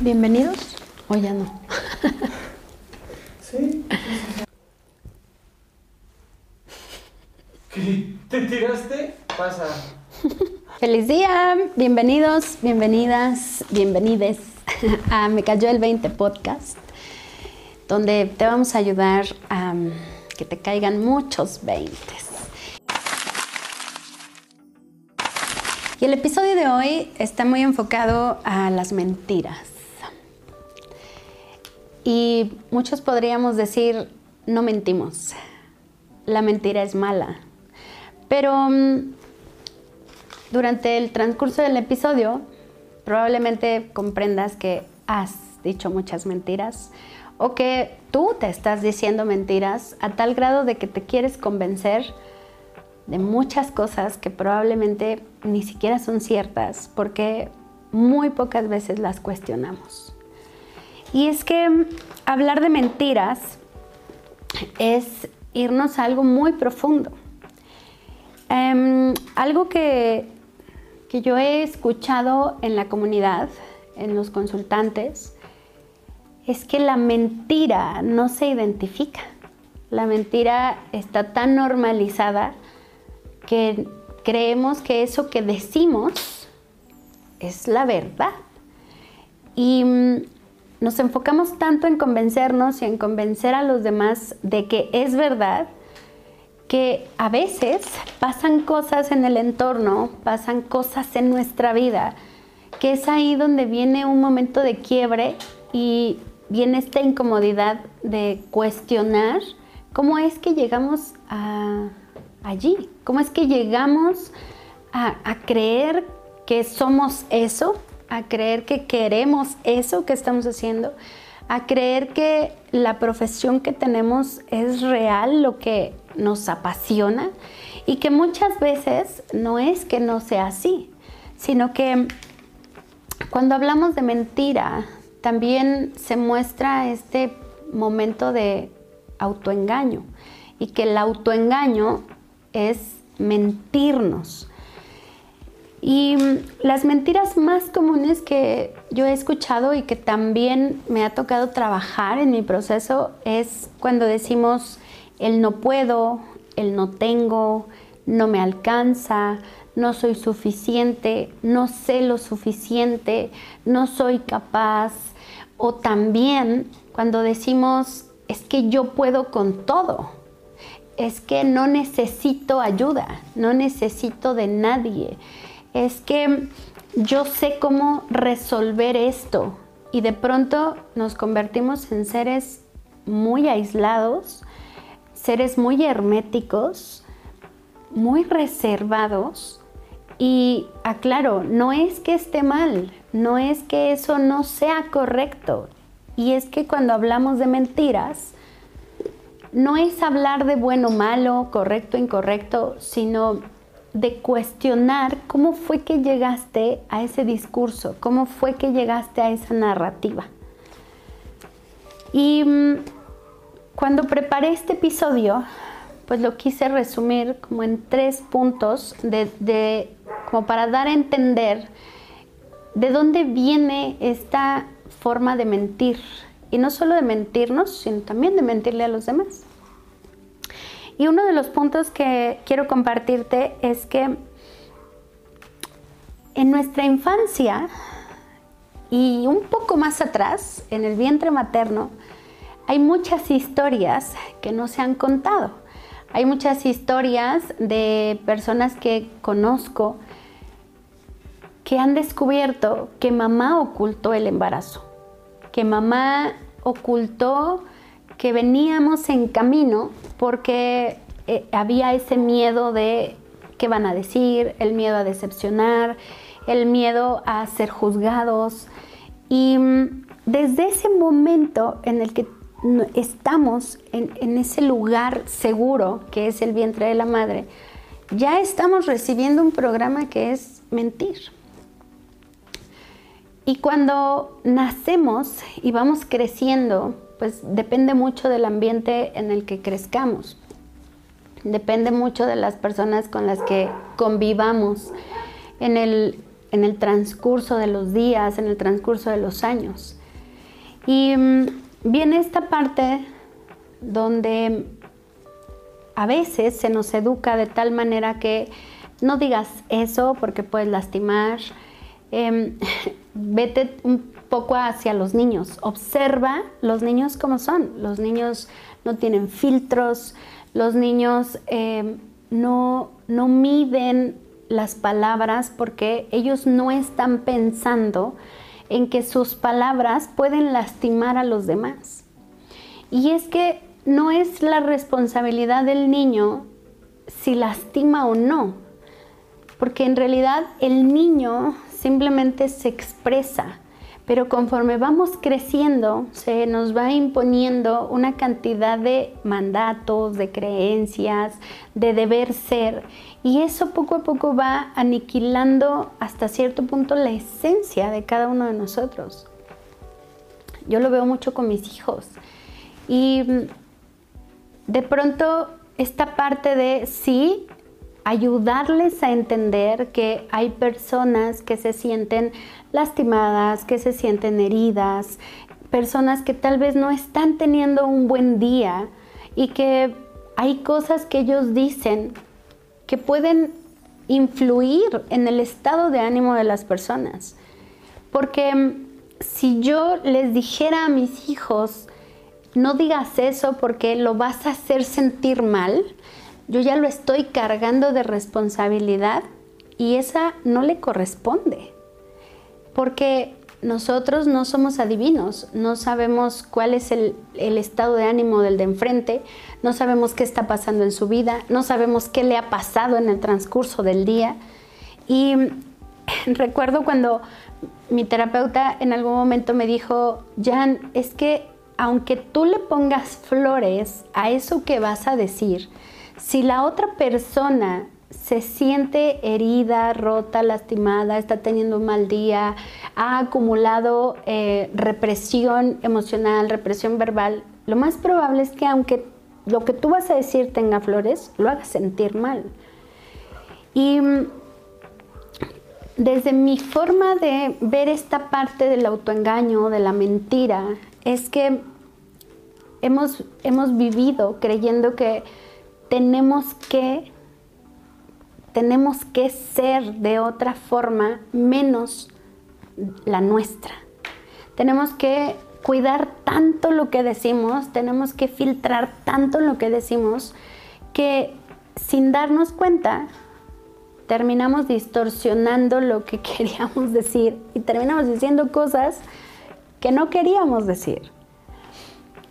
Bienvenidos o ya no. Sí. ¿Qué? ¿Te tiraste? Pasa. Feliz día, bienvenidos, bienvenidas, bienvenides a Me Cayó el 20 podcast, donde te vamos a ayudar a um, que te caigan muchos 20. Y el episodio de hoy está muy enfocado a las mentiras. Y muchos podríamos decir, no mentimos, la mentira es mala. Pero mm, durante el transcurso del episodio probablemente comprendas que has dicho muchas mentiras o que tú te estás diciendo mentiras a tal grado de que te quieres convencer de muchas cosas que probablemente ni siquiera son ciertas porque muy pocas veces las cuestionamos. Y es que hablar de mentiras es irnos a algo muy profundo. Em, algo que, que yo he escuchado en la comunidad, en los consultantes, es que la mentira no se identifica. La mentira está tan normalizada que creemos que eso que decimos es la verdad. Y nos enfocamos tanto en convencernos y en convencer a los demás de que es verdad, que a veces pasan cosas en el entorno, pasan cosas en nuestra vida, que es ahí donde viene un momento de quiebre y viene esta incomodidad de cuestionar cómo es que llegamos a allí, cómo es que llegamos a, a creer que somos eso a creer que queremos eso que estamos haciendo, a creer que la profesión que tenemos es real, lo que nos apasiona y que muchas veces no es que no sea así, sino que cuando hablamos de mentira, también se muestra este momento de autoengaño y que el autoengaño es mentirnos. Y mm, las mentiras más comunes que yo he escuchado y que también me ha tocado trabajar en mi proceso es cuando decimos el no puedo, el no tengo, no me alcanza, no soy suficiente, no sé lo suficiente, no soy capaz. O también cuando decimos es que yo puedo con todo, es que no necesito ayuda, no necesito de nadie es que yo sé cómo resolver esto. Y de pronto nos convertimos en seres muy aislados, seres muy herméticos, muy reservados. Y aclaro, no es que esté mal, no es que eso no sea correcto. Y es que cuando hablamos de mentiras, no es hablar de bueno, malo, correcto, incorrecto, sino de cuestionar cómo fue que llegaste a ese discurso, cómo fue que llegaste a esa narrativa. Y mm, cuando preparé este episodio, pues lo quise resumir como en tres puntos de, como para dar a entender de dónde viene esta forma de mentir. Y no solo de mentirnos, sino también de mentirle a los demás. Y uno de los puntos que quiero compartirte es que en nuestra infancia y un poco más atrás, en el vientre materno, hay muchas historias que no se han contado. Hay muchas historias de personas que conozco que han descubierto que mamá ocultó el embarazo, que mamá ocultó que veníamos en camino porque eh, había ese miedo de qué van a decir, el miedo a decepcionar, el miedo a ser juzgados. Y mm, desde ese momento en el que estamos en, en ese lugar seguro que es el vientre de la madre, ya estamos recibiendo un programa que es mentir. Y cuando nacemos y vamos creciendo, pues depende mucho del ambiente en el que crezcamos. Depende mucho de las personas con las que convivamos. En el, en el transcurso de los días, en el transcurso de los años. Y mm, viene esta parte donde a veces se nos educa de tal manera que no digas eso porque puedes lastimar. Em, vete un poco hacia los niños. Observa los niños como son. Los niños no tienen filtros, los niños em, no, no miden las palabras porque ellos no están pensando en que sus palabras pueden lastimar a los demás. Y es que no es la responsabilidad del niño si lastima o no, porque en realidad el niño simplemente se expresa, pero conforme vamos creciendo se nos va imponiendo una cantidad de mandatos, de creencias, de deber ser, y eso poco a poco va aniquilando hasta cierto punto la esencia de cada uno de nosotros. Yo lo veo mucho con mis hijos. Y de pronto esta parte de sí, ayudarles a entender que hay personas que se sienten lastimadas, que se sienten heridas, personas que tal vez no están teniendo un buen día y que hay cosas que ellos dicen que pueden influir en el estado de ánimo de las personas. Porque mm, si yo les dijera a mis hijos, no digas eso porque lo vas a hacer sentir mal, yo ya lo estoy cargando de responsabilidad y esa no le corresponde. Porque nosotros no somos adivinos, no sabemos cuál es el, estado de ánimo del de enfrente, no sabemos qué está pasando en su vida, no sabemos qué le ha pasado en el transcurso del día. Y recuerdo cuando mi terapeuta en algún momento me dijo, Jan, es que aunque tú le pongas flores a eso que vas a decir, si la otra persona se siente herida, rota, lastimada, está teniendo un mal día, ha acumulado eh, represión emocional, represión verbal, lo más probable es que aunque lo que tú vas a decir tenga flores, lo hagas sentir mal. Y mm, desde mi forma de ver esta parte del autoengaño, de la mentira, es que hemos, hemos vivido creyendo que tenemos que, tenemos que ser de otra forma menos la nuestra. Tenemos que cuidar tanto lo que decimos, tenemos que filtrar tanto lo que decimos, que sin darnos cuenta terminamos distorsionando lo que queríamos decir y terminamos diciendo cosas que no queríamos decir.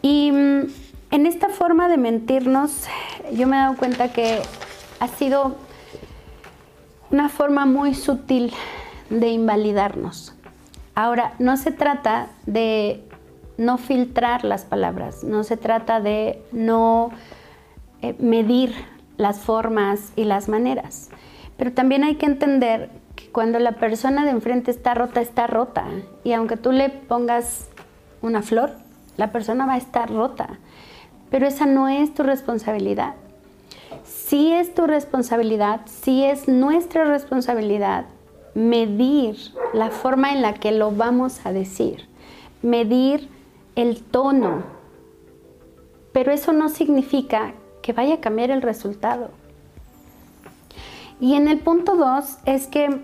Y mm, en esta forma de mentirnos, yo me he dado cuenta que ha sido una forma muy sutil de invalidarnos. Ahora, no se trata de no filtrar las palabras, no se trata de no eh, medir las formas y las maneras, pero también hay que entender que cuando la persona de enfrente está rota, está rota, y aunque tú le pongas una flor, la persona va a estar rota, pero esa no es tu responsabilidad. Sí es tu responsabilidad, sí es nuestra responsabilidad medir la forma en la que lo vamos a decir, medir el tono, pero eso no significa que vaya a cambiar el resultado. Y en el punto dos es que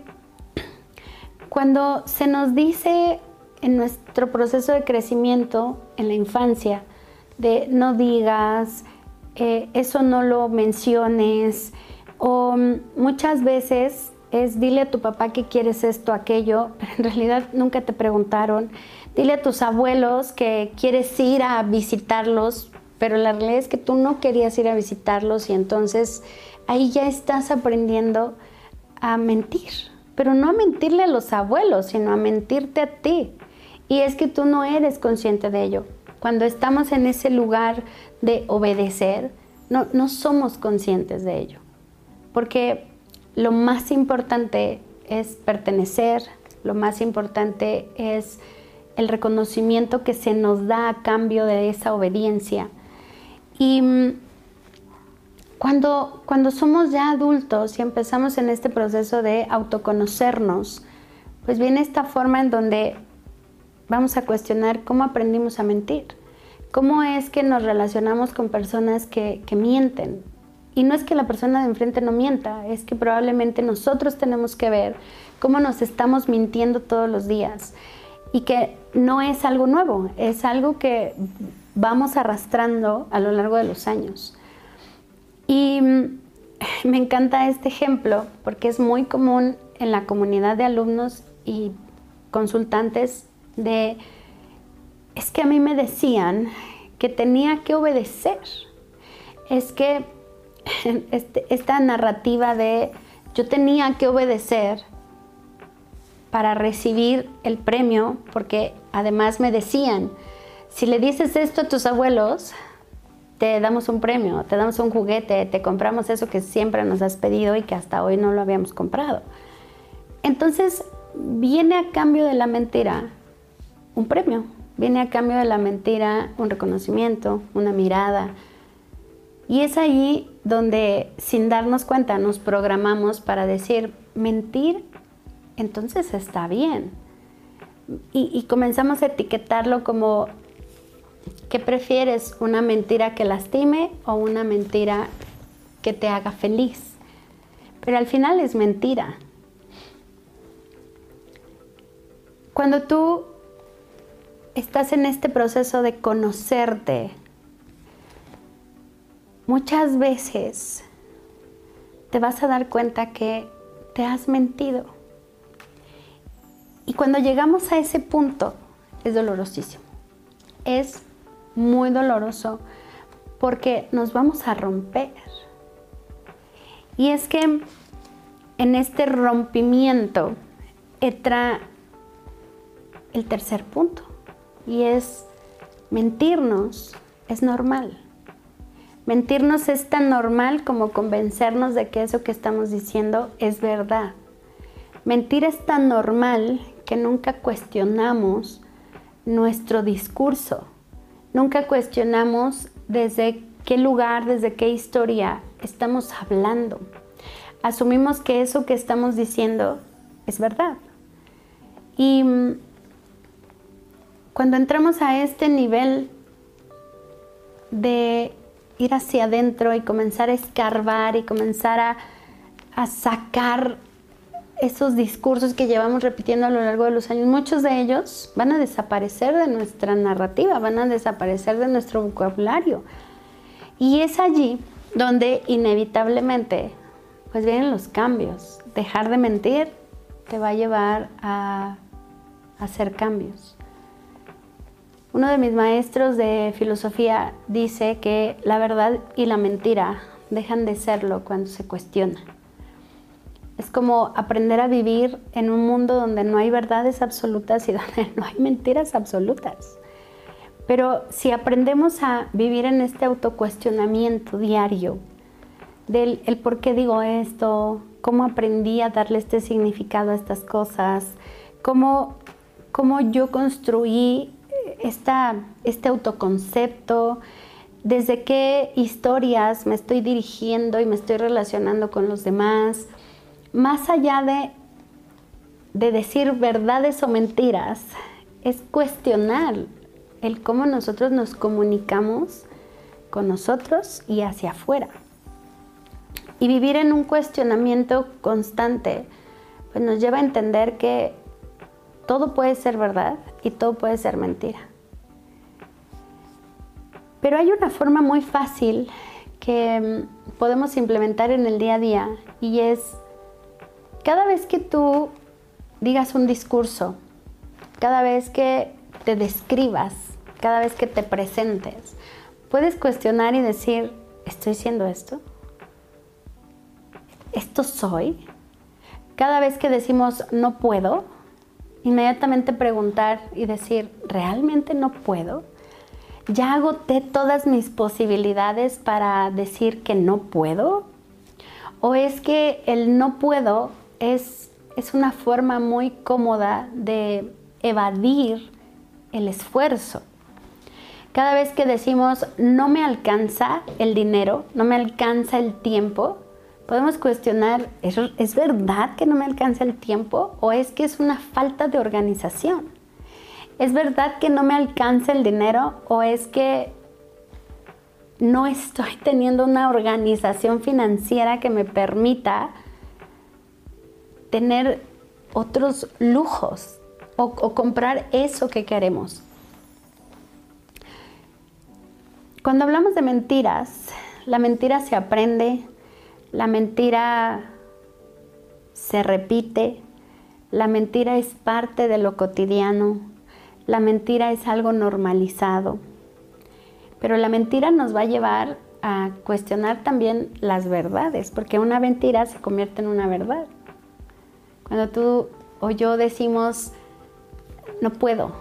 cuando se nos dice en nuestro proceso de crecimiento en la infancia, de no digas, eh, eso no lo menciones, o muchas veces es dile a tu papá que quieres esto, aquello, pero en realidad nunca te preguntaron. Dile a tus abuelos que quieres ir a visitarlos, pero la realidad es que tú no querías ir a visitarlos y entonces ahí ya estás aprendiendo a mentir, pero no a mentirle a los abuelos, sino a mentirte a ti. Y es que tú no eres consciente de ello. Cuando estamos en ese lugar de obedecer, no, no somos conscientes de ello. Porque lo más importante es pertenecer, lo más importante es el reconocimiento que se nos da a cambio de esa obediencia. Y mm, cuando, cuando somos ya adultos y empezamos en este proceso de autoconocernos, pues viene esta forma en donde vamos a cuestionar cómo aprendimos a mentir, cómo es que nos relacionamos con personas que, que mienten. Y no es que la persona de enfrente no mienta, es que probablemente nosotros tenemos que ver cómo nos estamos mintiendo todos los días y que no es algo nuevo, es algo que vamos arrastrando a lo largo de los años. Y me encanta este ejemplo porque es muy común en la comunidad de alumnos y consultantes de, es que a mí me decían que tenía que obedecer. Es que este, esta narrativa de yo tenía que obedecer para recibir el premio, porque además me decían, si le dices esto a tus abuelos, te damos un premio, te damos un juguete, te compramos eso que siempre nos has pedido y que hasta hoy no lo habíamos comprado. Entonces, viene a cambio de la mentira un premio, viene a cambio de la mentira un reconocimiento, una mirada. Y es ahí donde, sin darnos cuenta, nos programamos para decir, mentir, entonces está bien. Y, y comenzamos a etiquetarlo como ¿Qué prefieres? ¿Una mentira que lastime o una mentira que te haga feliz? Pero al final es mentira. Cuando tú estás en este proceso de conocerte, muchas veces te vas a dar cuenta que te has mentido. Y cuando llegamos a ese punto, es dolorosísimo. Es muy doloroso porque nos vamos a romper. Y es que en este rompimiento entra el tercer punto y es mentirnos es normal. Mentirnos es tan normal como convencernos de que eso que estamos diciendo es verdad. Mentir es tan normal que nunca cuestionamos nuestro discurso, Nunca cuestionamos desde qué lugar, desde qué historia estamos hablando. Asumimos que eso que estamos diciendo es verdad. Y mm, cuando entramos a este nivel de ir hacia adentro y comenzar a escarbar y comenzar a, a sacar esos discursos que llevamos repitiendo a lo largo de los años, muchos de ellos van a desaparecer de nuestra narrativa, van a desaparecer de nuestro vocabulario. Y es allí donde inevitablemente pues vienen los cambios. Dejar de mentir te va a llevar a hacer cambios. Uno de mis maestros de filosofía dice que la verdad y la mentira dejan de serlo cuando se cuestiona. Es como aprender a vivir en un mundo donde no hay verdades absolutas y donde no hay mentiras absolutas. Pero si aprendemos a vivir en este autocuestionamiento diario del el por qué digo esto, cómo aprendí a darle este significado a estas cosas, cómo, cómo yo construí esta, este autoconcepto, desde qué historias me estoy dirigiendo y me estoy relacionando con los demás, más allá de, de decir verdades o mentiras, es cuestionar el cómo nosotros nos comunicamos con nosotros y hacia afuera. Y vivir en un cuestionamiento constante pues nos lleva a entender que todo puede ser verdad y todo puede ser mentira. Pero hay una forma muy fácil que mm, podemos implementar en el día a día y es cada vez que tú digas un discurso, cada vez que te describas, cada vez que te presentes, puedes cuestionar y decir, ¿estoy siendo esto? ¿Esto soy? Cada vez que decimos no puedo, inmediatamente preguntar y decir, ¿realmente no puedo? ¿Ya agoté todas mis posibilidades para decir que no puedo? ¿O es que el no puedo es, una forma muy cómoda de evadir el esfuerzo. Cada vez que decimos no me alcanza el dinero, no me alcanza el tiempo, Podemos cuestionar, ¿es verdad que no me alcanza el tiempo o es que es una falta de organización? ¿Es verdad que no me alcanza el dinero o es que no estoy teniendo una organización financiera que me permita tener otros lujos o, comprar eso que queremos? Cuando hablamos de mentiras, la mentira se aprende, la mentira se repite, la mentira es parte de lo cotidiano, la mentira es algo normalizado, pero la mentira nos va a llevar a cuestionar también las verdades, porque una mentira se convierte en una verdad. Cuando tú o yo decimos, no puedo,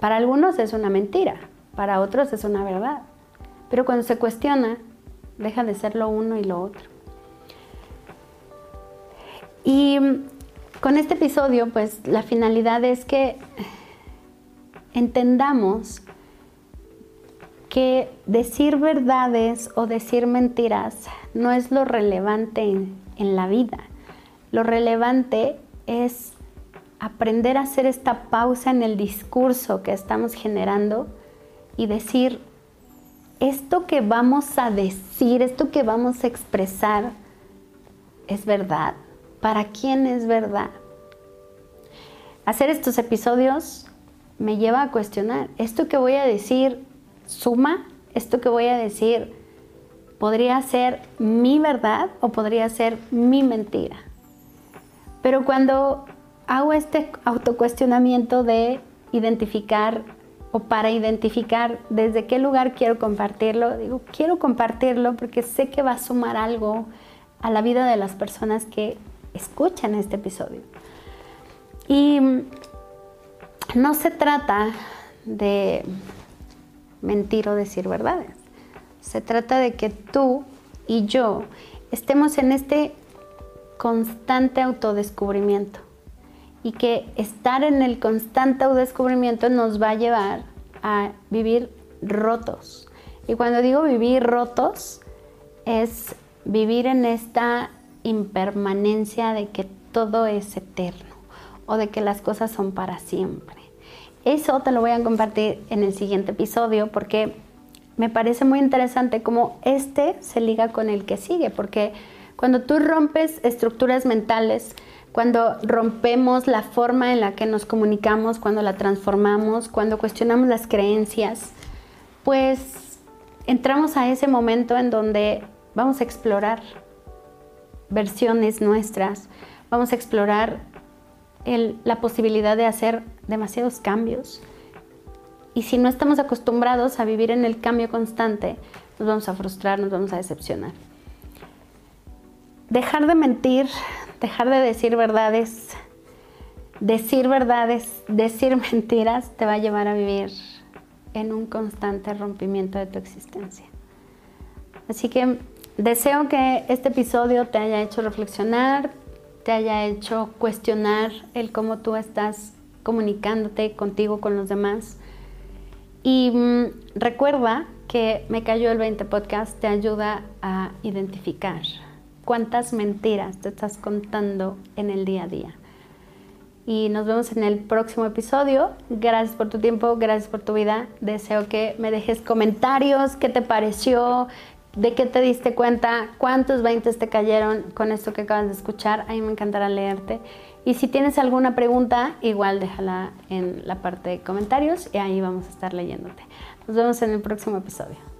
para algunos es una mentira, para otros es una verdad, pero cuando se cuestiona, deja de ser lo uno y lo otro. Y con este episodio, pues la finalidad es que entendamos que decir verdades o decir mentiras no es lo relevante en, en, la vida. Lo relevante es aprender a hacer esta pausa en el discurso que estamos generando y decir, esto que vamos a decir, esto que vamos a expresar, ¿es verdad? ¿Para quién es verdad? Hacer estos episodios me lleva a cuestionar, ¿esto que voy a decir suma? ¿Esto que voy a decir podría ser mi verdad o podría ser mi mentira? Pero cuando hago este autocuestionamiento de identificar o para identificar desde qué lugar quiero compartirlo. Digo, quiero compartirlo porque sé que va a sumar algo a la vida de las personas que escuchan este episodio. Y no se trata de mentir o decir verdades. Se trata de que tú y yo estemos en este constante autodescubrimiento y que estar en el constante descubrimiento nos va a llevar a vivir rotos. Y cuando digo vivir rotos, es vivir en esta impermanencia de que todo es eterno o de que las cosas son para siempre. Eso te lo voy a compartir en el siguiente episodio porque me parece muy interesante cómo este se liga con el que sigue, porque cuando tú rompes estructuras mentales, cuando rompemos la forma en la que nos comunicamos, cuando la transformamos, cuando cuestionamos las creencias, pues entramos a ese momento en donde vamos a explorar versiones nuestras, vamos a explorar la posibilidad de hacer demasiados cambios. Y si no estamos acostumbrados a vivir en el cambio constante, nos vamos a frustrar, nos vamos a decepcionar. Dejar de mentir, dejar de decir verdades, decir verdades, decir mentiras, te va a llevar a vivir en un constante rompimiento de tu existencia. Así que deseo que este episodio te haya hecho reflexionar, te haya hecho cuestionar el cómo tú estás comunicándote contigo, con los demás. Y mm, recuerda que Me Cayó el 20 Podcast te ayuda a identificar cuántas mentiras te estás contando en el día a día. Y nos vemos en el próximo episodio. Gracias por tu tiempo, gracias por tu vida. Deseo que me dejes comentarios, qué te pareció, de qué te diste cuenta, cuántos 20 te cayeron con esto que acabas de escuchar. A mí me encantará leerte. Y si tienes alguna pregunta, igual déjala en la parte de comentarios y ahí vamos a estar leyéndote. Nos vemos en el próximo episodio.